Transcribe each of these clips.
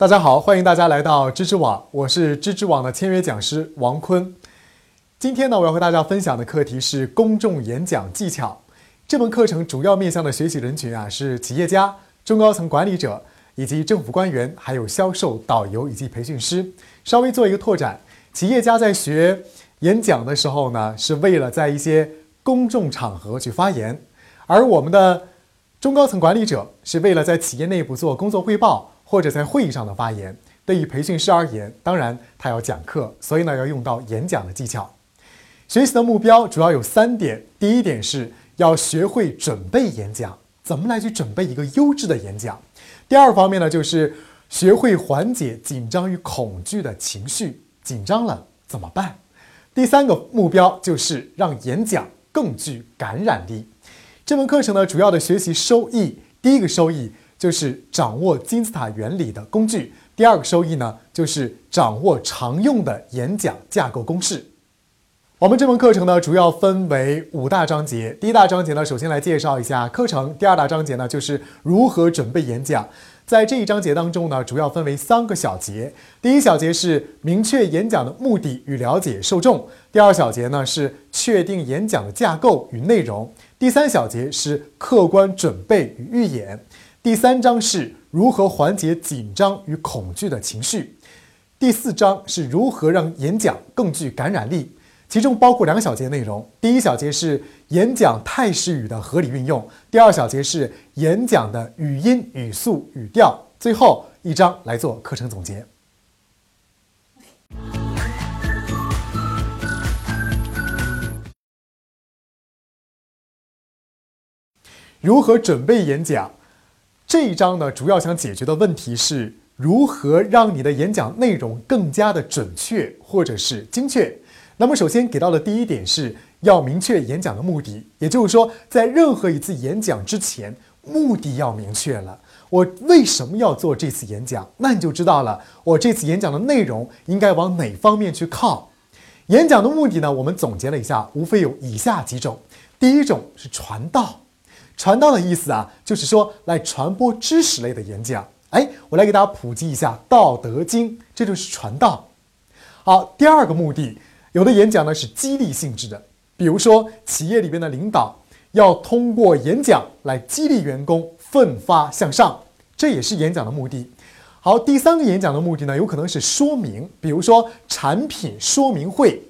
大家好，欢迎大家来到知知网，我是知知网的签约讲师王坤。今天呢，我要和大家分享的课题是公众演讲技巧。这门课程主要面向的学习人群啊，是企业家、中高层管理者以及政府官员，还有销售、导游以及培训师。稍微做一个拓展，企业家在学演讲的时候呢，是为了在一些公众场合去发言；而我们的中高层管理者是为了在企业内部做工作汇报。或者在会议上的发言，对于培训师而言，当然他要讲课，所以呢要用到演讲的技巧。学习的目标主要有三点：第一点是要学会准备演讲，怎么来去准备一个优质的演讲；第二方面呢就是学会缓解紧张与恐惧的情绪，紧张了怎么办？第三个目标就是让演讲更具感染力。这门课程呢主要的学习收益，第一个收益。就是掌握金字塔原理的工具。第二个收益呢，就是掌握常用的演讲架构公式。我们这门课程呢，主要分为五大章节。第一大章节呢，首先来介绍一下课程。第二大章节呢，就是如何准备演讲。在这一章节当中呢，主要分为三个小节。第一小节是明确演讲的目的与了解受众。第二小节呢是确定演讲的架构与内容。第三小节是客观准备与预演。第三章是如何缓解紧张与恐惧的情绪，第四章是如何让演讲更具感染力，其中包括两小节内容。第一小节是演讲态势语的合理运用，第二小节是演讲的语音、语速、语调。最后一章来做课程总结。如何准备演讲？这一章呢，主要想解决的问题是如何让你的演讲内容更加的准确或者是精确。那么，首先给到的第一点是要明确演讲的目的，也就是说，在任何一次演讲之前，目的要明确了。我为什么要做这次演讲？那你就知道了，我这次演讲的内容应该往哪方面去靠。演讲的目的呢？我们总结了一下，无非有以下几种：第一种是传道。传道的意思啊，就是说来传播知识类的演讲。哎，我来给大家普及一下《道德经》，这就是传道。好，第二个目的，有的演讲呢是激励性质的，比如说企业里边的领导要通过演讲来激励员工奋发向上，这也是演讲的目的。好，第三个演讲的目的呢，有可能是说明，比如说产品说明会，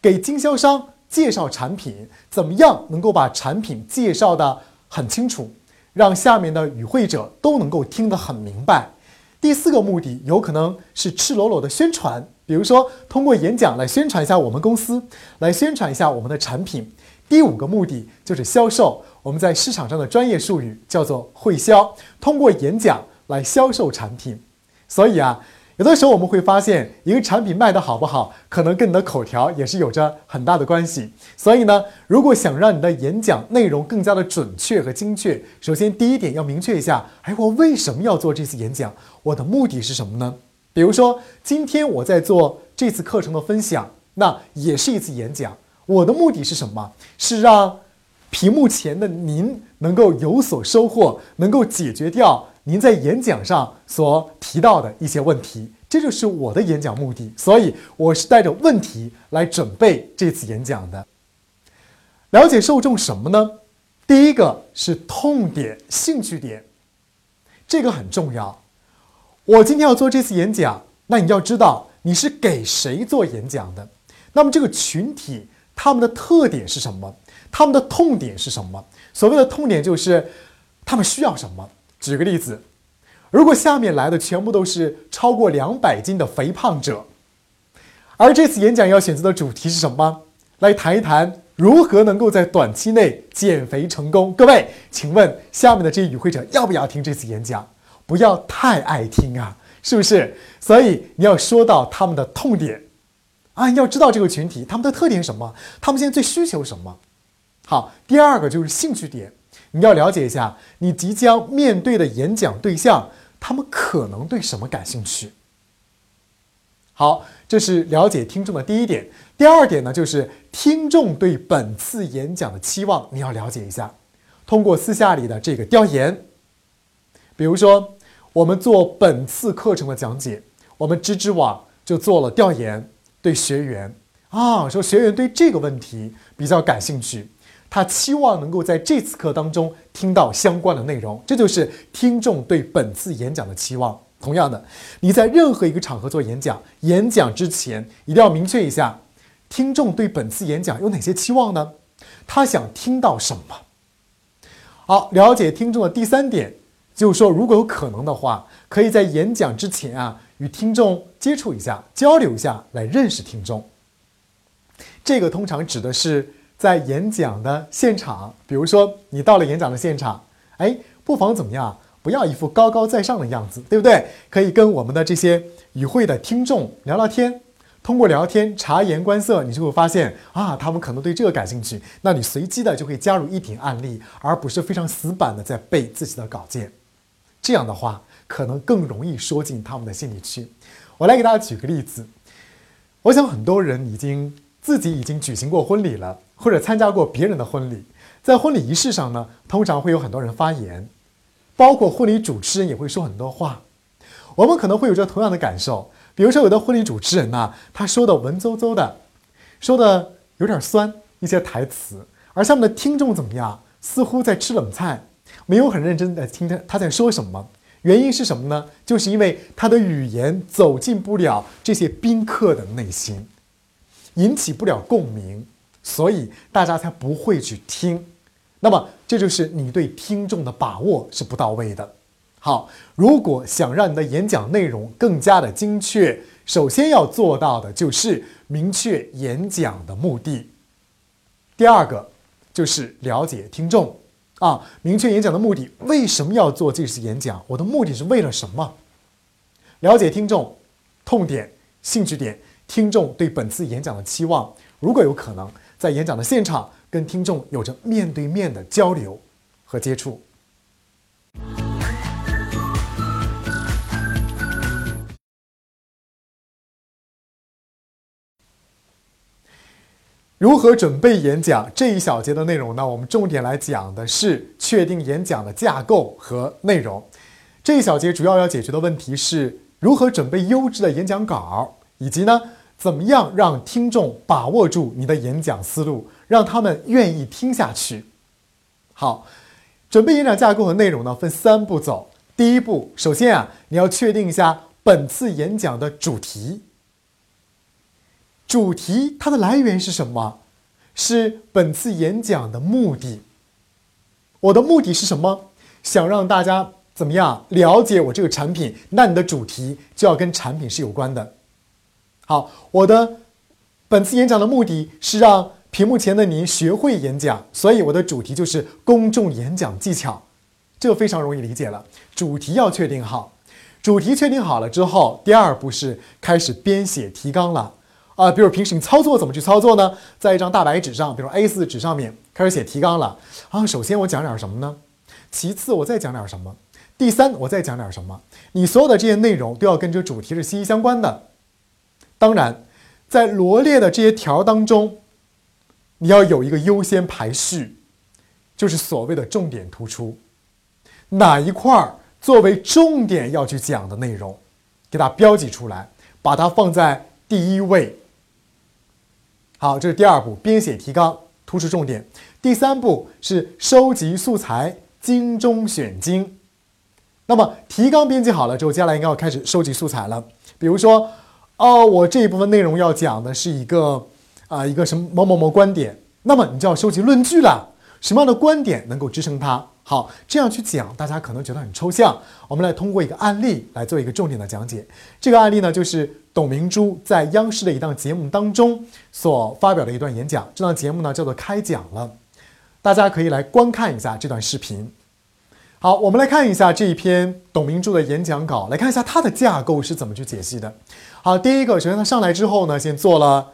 给经销商。介绍产品怎么样能够把产品介绍的很清楚，让下面的与会者都能够听得很明白。第四个目的有可能是赤裸裸的宣传，比如说通过演讲来宣传一下我们公司，来宣传一下我们的产品。第五个目的就是销售，我们在市场上的专业术语叫做会销，通过演讲来销售产品。所以啊。有的时候我们会发现，一个产品卖得好不好，可能跟你的口条也是有着很大的关系。所以呢，如果想让你的演讲内容更加的准确和精确，首先第一点要明确一下：哎，我为什么要做这次演讲？我的目的是什么呢？比如说，今天我在做这次课程的分享，那也是一次演讲。我的目的是什么？是让屏幕前的您能够有所收获，能够解决掉。您在演讲上所提到的一些问题，这就是我的演讲目的，所以我是带着问题来准备这次演讲的。了解受众什么呢？第一个是痛点、兴趣点，这个很重要。我今天要做这次演讲，那你要知道你是给谁做演讲的，那么这个群体他们的特点是什么？他们的痛点是什么？所谓的痛点就是他们需要什么。举个例子，如果下面来的全部都是超过两百斤的肥胖者，而这次演讲要选择的主题是什么？来谈一谈如何能够在短期内减肥成功。各位，请问下面的这些与会者要不要听这次演讲？不要太爱听啊，是不是？所以你要说到他们的痛点啊，要知道这个群体他们的特点是什么，他们现在最需求什么。好，第二个就是兴趣点。你要了解一下，你即将面对的演讲对象，他们可能对什么感兴趣？好，这是了解听众的第一点。第二点呢，就是听众对本次演讲的期望，你要了解一下。通过私下里的这个调研，比如说，我们做本次课程的讲解，我们知知网就做了调研，对学员啊说学员对这个问题比较感兴趣，他期望能够在这次课当中听到相关的内容，这就是听众对本次演讲的期望。同样的，你在任何一个场合做演讲，演讲之前一定要明确一下，听众对本次演讲有哪些期望呢？他想听到什么？好，了解听众的第三点，就是说，如果有可能的话，可以在演讲之前啊，与听众接触一下，交流一下，来认识听众。这个通常指的是在演讲的现场，比如说你到了演讲的现场，哎，不妨怎么样？不要一副高高在上的样子，对不对？可以跟我们的这些与会的听众聊聊天。通过聊天察言观色，你就会发现啊，他们可能对这个感兴趣。那你随机的就会加入一点案例，而不是非常死板的在背自己的稿件。这样的话，可能更容易说进他们的心里去。我来给大家举个例子。我想很多人已经自己已经举行过婚礼了，或者参加过别人的婚礼。在婚礼仪式上呢，通常会有很多人发言，包括婚礼主持人也会说很多话。我们可能会有着同样的感受。比如说，有的婚礼主持人呢，他说的文绉绉的，说的有点酸，一些台词，而下面的听众怎么样？似乎在吃冷菜，没有很认真的听他他在说什么。原因是什么呢？就是因为他的语言走进不了这些宾客的内心，引起不了共鸣，所以大家才不会去听。那么，这就是你对听众的把握是不到位的。好，如果想让你的演讲内容更加的精确，首先要做到的就是明确演讲的目的。第二个就是了解听众啊，明确演讲的目的，为什么要做这次演讲？我的目的是为了什么？了解听众痛点、兴趣点，听众对本次演讲的期望。如果有可能，在演讲的现场跟听众有着面对面的交流和接触。如何准备演讲这一小节的内容呢？我们重点来讲的是确定演讲的架构和内容。这一小节主要要解决的问题是如何准备优质的演讲稿，以及呢，怎么样让听众把握住你的演讲思路，让他们愿意听下去。好，准备演讲架构和内容呢，分三步走。第一步，首先啊，你要确定一下本次演讲的主题。主题它的来源是什么？是本次演讲的目的。我的目的是什么？想让大家怎么样了解我这个产品？那你的主题就要跟产品是有关的。好，我的本次演讲的目的是让屏幕前的您学会演讲，所以我的主题就是公众演讲技巧。这非常容易理解了。主题要确定好，主题确定好了之后，第二步是开始编写提纲了。啊，比如平时你操作怎么去操作呢？在一张大白纸上，比如 A4 纸上面开始写提纲了。啊，首先我讲点什么呢？其次我再讲点什么？第三我再讲点什么？你所有的这些内容都要跟这主题是息息相关的。当然，在罗列的这些条当中，你要有一个优先排序，就是所谓的重点突出，哪一块儿作为重点要去讲的内容，给它标记出来，把它放在。第一位，好，这是第二步，编写提纲，突出重点。第三步是收集素材，精中选精。那么提纲编辑好了之后，接下来应该要开始收集素材了。比如说，哦，我这一部分内容要讲的是一个啊一个什么某某某观点，那么你就要收集论据了，什么样的观点能够支撑它？好，这样去讲，大家可能觉得很抽象。我们来通过一个案例来做一个重点的讲解。这个案例呢，就是董明珠在央视的一档节目当中所发表的一段演讲。这档节目呢叫做《开讲了》，大家可以来观看一下这段视频。好，我们来看一下这一篇董明珠的演讲稿，来看一下它的架构是怎么去解析的。好，第一个，首先他上来之后呢，先做了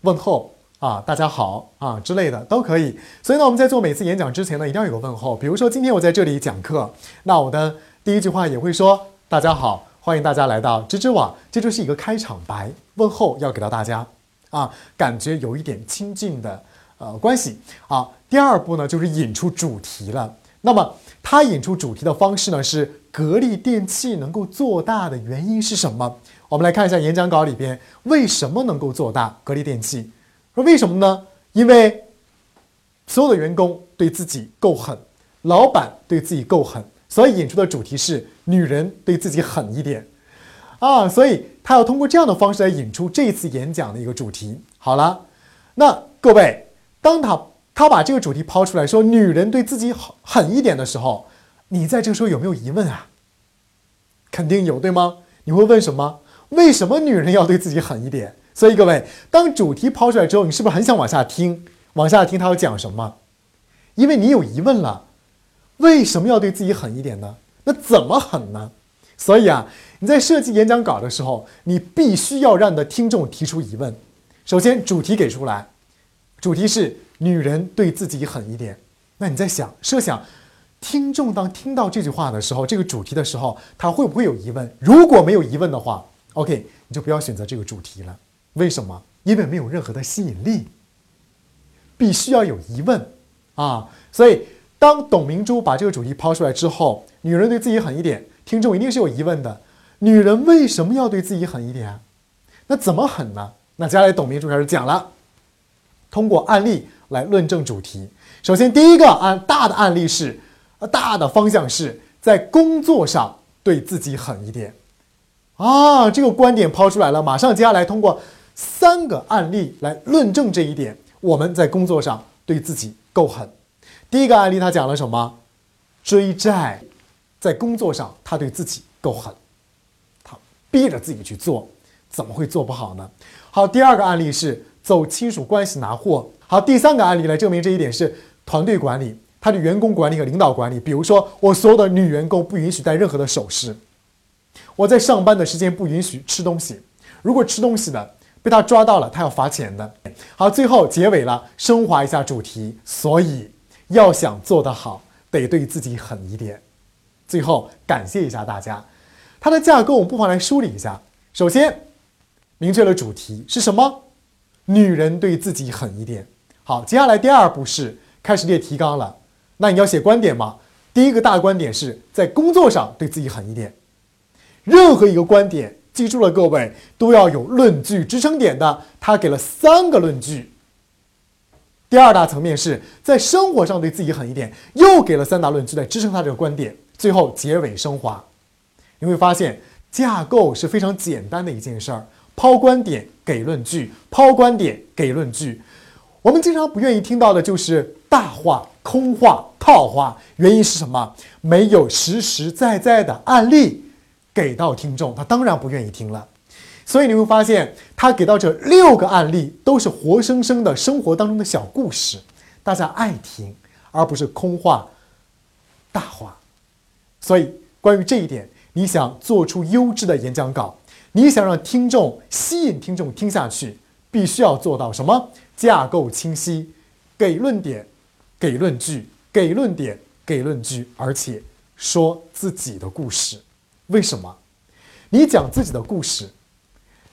问候。啊，大家好啊之类的都可以。所以呢，我们在做每次演讲之前呢，一定要有个问候。比如说今天我在这里讲课，那我的第一句话也会说：“大家好，欢迎大家来到知知网。”这就是一个开场白，问候要给到大家啊，感觉有一点亲近的呃关系啊。第二步呢，就是引出主题了。那么他引出主题的方式呢是格力电器能够做大的原因是什么？我们来看一下演讲稿里边为什么能够做大格力电器？说为什么呢？因为所有的员工对自己够狠，老板对自己够狠，所以引出的主题是女人对自己狠一点啊！所以他要通过这样的方式来引出这次演讲的一个主题。好了，那各位，当他。他把这个主题抛出来说：“女人对自己狠狠一点的时候，你在这个时候有没有疑问啊？肯定有，对吗？你会问什么？为什么女人要对自己狠一点？所以各位，当主题抛出来之后，你是不是很想往下听？往下听他要讲什么？因为你有疑问了，为什么要对自己狠一点呢？那怎么狠呢？所以啊，你在设计演讲稿的时候，你必须要让你的听众提出疑问。首先，主题给出来，主题是。女人对自己狠一点，那你在想，设想，听众当听到这句话的时候，这个主题的时候，他会不会有疑问？如果没有疑问的话，OK，你就不要选择这个主题了。为什么？因为没有任何的吸引力，必须要有疑问啊！所以，当董明珠把这个主题抛出来之后，女人对自己狠一点，听众一定是有疑问的。女人为什么要对自己狠一点？那怎么狠呢？那接下来董明珠开始讲了，通过案例。来论证主题。首先，第一个案大的案例是，大的方向是在工作上对自己狠一点。啊，这个观点抛出来了，马上接下来通过三个案例来论证这一点。我们在工作上对自己够狠。第一个案例他讲了什么？追债，在工作上他对自己够狠，他逼着自己去做，怎么会做不好呢？好，第二个案例是走亲属关系拿货。好，第三个案例来证明这一点是团队管理，他的员工管理和领导管理。比如说，我所有的女员工不允许戴任何的首饰，我在上班的时间不允许吃东西，如果吃东西的被他抓到了，他要罚钱的。好，最后结尾了，升华一下主题。所以要想做得好，得对自己狠一点。最后感谢一下大家，它的架构我们不妨来梳理一下。首先，明确了主题是什么？女人对自己狠一点。好，接下来第二步是开始列提纲了。那你要写观点吗？第一个大观点是在工作上对自己狠一点。任何一个观点，记住了各位都要有论据支撑点的。他给了三个论据。第二大层面是在生活上对自己狠一点，又给了三大论据来支撑他这个观点。最后结尾升华，你会发现架构是非常简单的一件事儿：抛观点给论据，抛观点给论据。我们经常不愿意听到的就是大话、空话、套话，原因是什么？没有实实在在的案例给到听众，他当然不愿意听了。所以你会发现，他给到这六个案例都是活生生的生活当中的小故事，大家爱听，而不是空话、大话。所以，关于这一点，你想做出优质的演讲稿，你想让听众吸引听众听下去，必须要做到什么？架构清晰，给论点，给论据，给论点，给论据，而且说自己的故事。为什么？你讲自己的故事，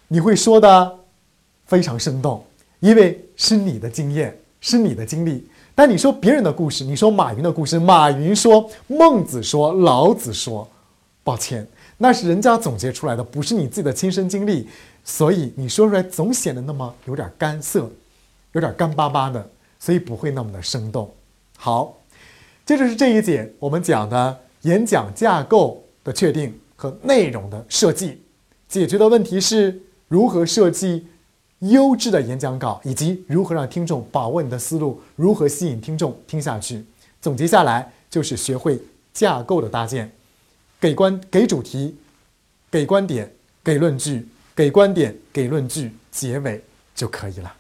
你会说的非常生动，因为是你的经验，是你的经历。但你说别人的故事，你说马云的故事，马云说，孟子说，老子说，抱歉，那是人家总结出来的，不是你自己的亲身经历，所以你说出来总显得那么有点干涩。有点干巴巴的，所以不会那么的生动。好，接着是这一节我们讲的演讲架构的确定和内容的设计。解决的问题是如何设计优质的演讲稿，以及如何让听众把握你的思路，如何吸引听众听下去。总结下来就是学会架构的搭建，给观给主题，给观点，给论据，给观点，给论据，结尾就可以了。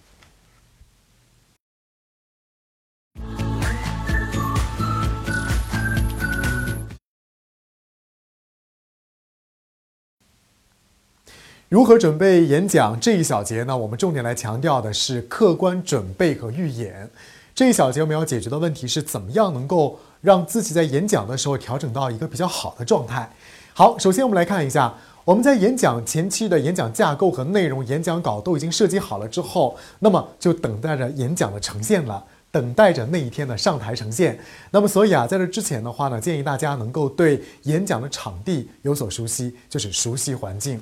如何准备演讲这一小节呢？我们重点来强调的是客观准备和预演。这一小节我们要解决的问题是怎么样能够让自己在演讲的时候调整到一个比较好的状态。好，首先我们来看一下，我们在演讲前期的演讲架构和内容、演讲稿都已经设计好了之后，那么就等待着演讲的呈现了。等待着那一天的上台呈现。那么，所以啊，在这之前的话呢，建议大家能够对演讲的场地有所熟悉，就是熟悉环境。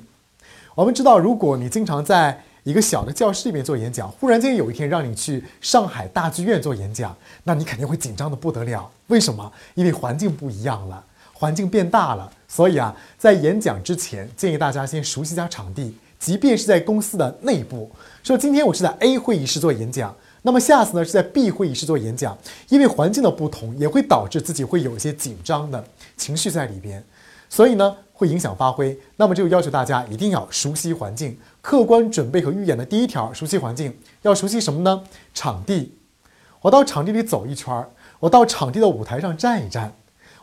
我们知道，如果你经常在一个小的教室里面做演讲，忽然间有一天让你去上海大剧院做演讲，那你肯定会紧张的不得了。为什么？因为环境不一样了，环境变大了。所以啊，在演讲之前，建议大家先熟悉一下场地。即便是在公司的内部，说今天我是在 A 会议室做演讲，那么下次呢是在 B 会议室做演讲，因为环境的不同，也会导致自己会有一些紧张的情绪在里边，所以呢会影响发挥。那么就要求大家一定要熟悉环境，客观准备和预演的第一条，熟悉环境，要熟悉什么呢？场地，我到场地里走一圈儿，我到场地的舞台上站一站，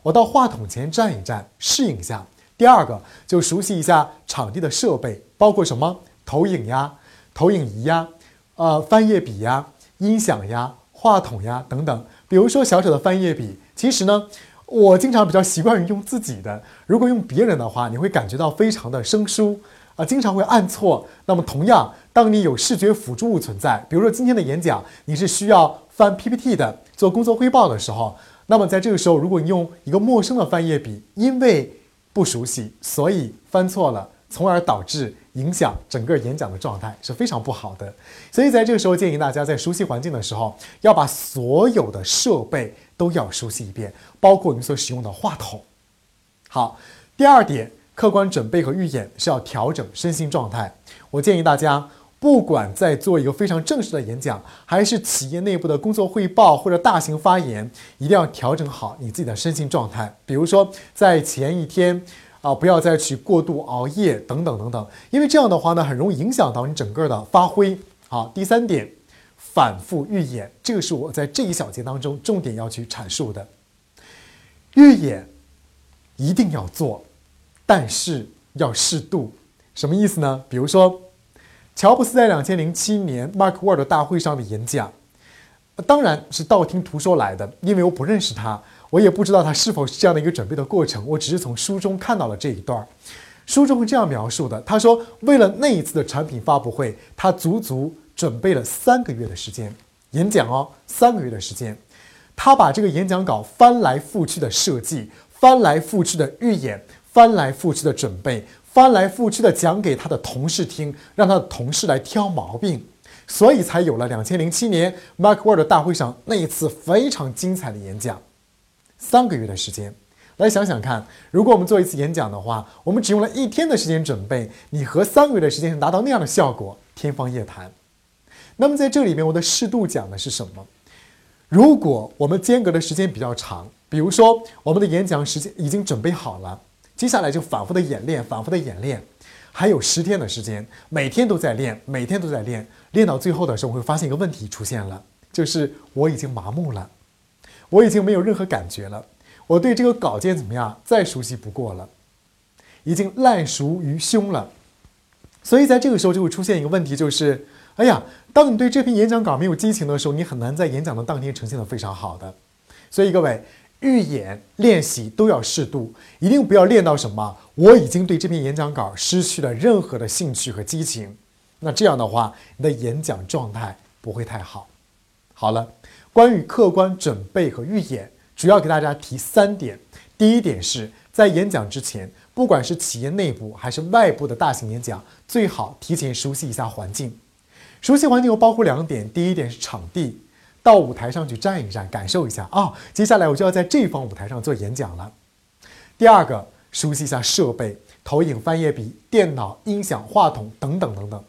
我到话筒前站一站，适应一下。第二个就熟悉一下场地的设备，包括什么投影呀、投影仪呀、呃翻页笔呀、音响呀、话筒呀等等。比如说小小的翻页笔，其实呢，我经常比较习惯于用自己的。如果用别人的话，你会感觉到非常的生疏啊，经常会按错。那么同样，当你有视觉辅助物存在，比如说今天的演讲，你是需要翻 PPT 的，做工作汇报的时候，那么在这个时候，如果你用一个陌生的翻页笔，因为不熟悉，所以翻错了，从而导致影响整个演讲的状态是非常不好的。所以在这个时候，建议大家在熟悉环境的时候，要把所有的设备都要熟悉一遍，包括你所使用的话筒。好，第二点，客观准备和预演是要调整身心状态。我建议大家。不管在做一个非常正式的演讲，还是企业内部的工作汇报或者大型发言，一定要调整好你自己的身心状态。比如说，在前一天，啊，不要再去过度熬夜等等等等，因为这样的话呢，很容易影响到你整个的发挥。好，第三点，反复预演，这个是我在这一小节当中重点要去阐述的。预演一定要做，但是要适度。什么意思呢？比如说。乔布斯在两千零七年 Mark Ward 大会上的演讲，当然是道听途说来的，因为我不认识他，我也不知道他是否是这样的一个准备的过程，我只是从书中看到了这一段书中是这样描述的：他说，为了那一次的产品发布会，他足足准备了三个月的时间演讲哦，三个月的时间，他把这个演讲稿翻来覆去的设计，翻来覆去的预演，翻来覆去的准备。翻来覆去的讲给他的同事听，让他的同事来挑毛病，所以才有了两千零七年 Mark w o r d 大会上那一次非常精彩的演讲。三个月的时间，来想想看，如果我们做一次演讲的话，我们只用了一天的时间准备，你和三个月的时间达到那样的效果，天方夜谭。那么在这里面，我的适度讲的是什么？如果我们间隔的时间比较长，比如说我们的演讲时间已经准备好了。接下来就反复的演练，反复的演练，还有十天的时间，每天都在练，每天都在练，练到最后的时候，会发现一个问题出现了，就是我已经麻木了，我已经没有任何感觉了，我对这个稿件怎么样，再熟悉不过了，已经烂熟于胸了，所以在这个时候就会出现一个问题，就是，哎呀，当你对这篇演讲稿没有激情的时候，你很难在演讲的当天呈现的非常好的，所以各位。预演练习都要适度，一定不要练到什么我已经对这篇演讲稿失去了任何的兴趣和激情。那这样的话，你的演讲状态不会太好。好了，关于客观准备和预演，主要给大家提三点。第一点是在演讲之前，不管是企业内部还是外部的大型演讲，最好提前熟悉一下环境。熟悉环境又包括两点，第一点是场地。到舞台上去站一站，感受一下啊！接下来我就要在这方舞台上做演讲了。第二个，熟悉一下设备：投影、翻页笔、电脑、音响、话筒等等等等。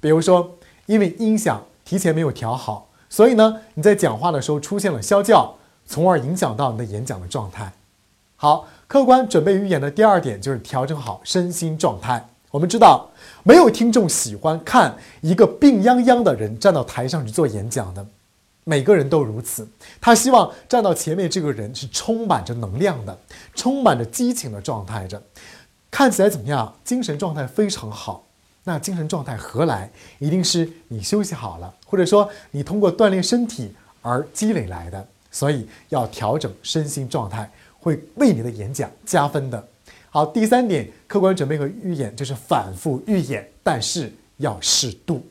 比如说，因为音响提前没有调好，所以呢，你在讲话的时候出现了啸叫，从而影响到你的演讲的状态。好，客观准备预演的第二点就是调整好身心状态。我们知道，没有听众喜欢看一个病殃殃的人站到台上去做演讲的。每个人都如此，他希望站到前面这个人是充满着能量的，充满着激情的状态着，看起来怎么样？精神状态非常好。那精神状态何来？一定是你休息好了，或者说你通过锻炼身体而积累来的。所以要调整身心状态，会为你的演讲加分的。好，第三点，客观准备和预演就是反复预演，但是要适度。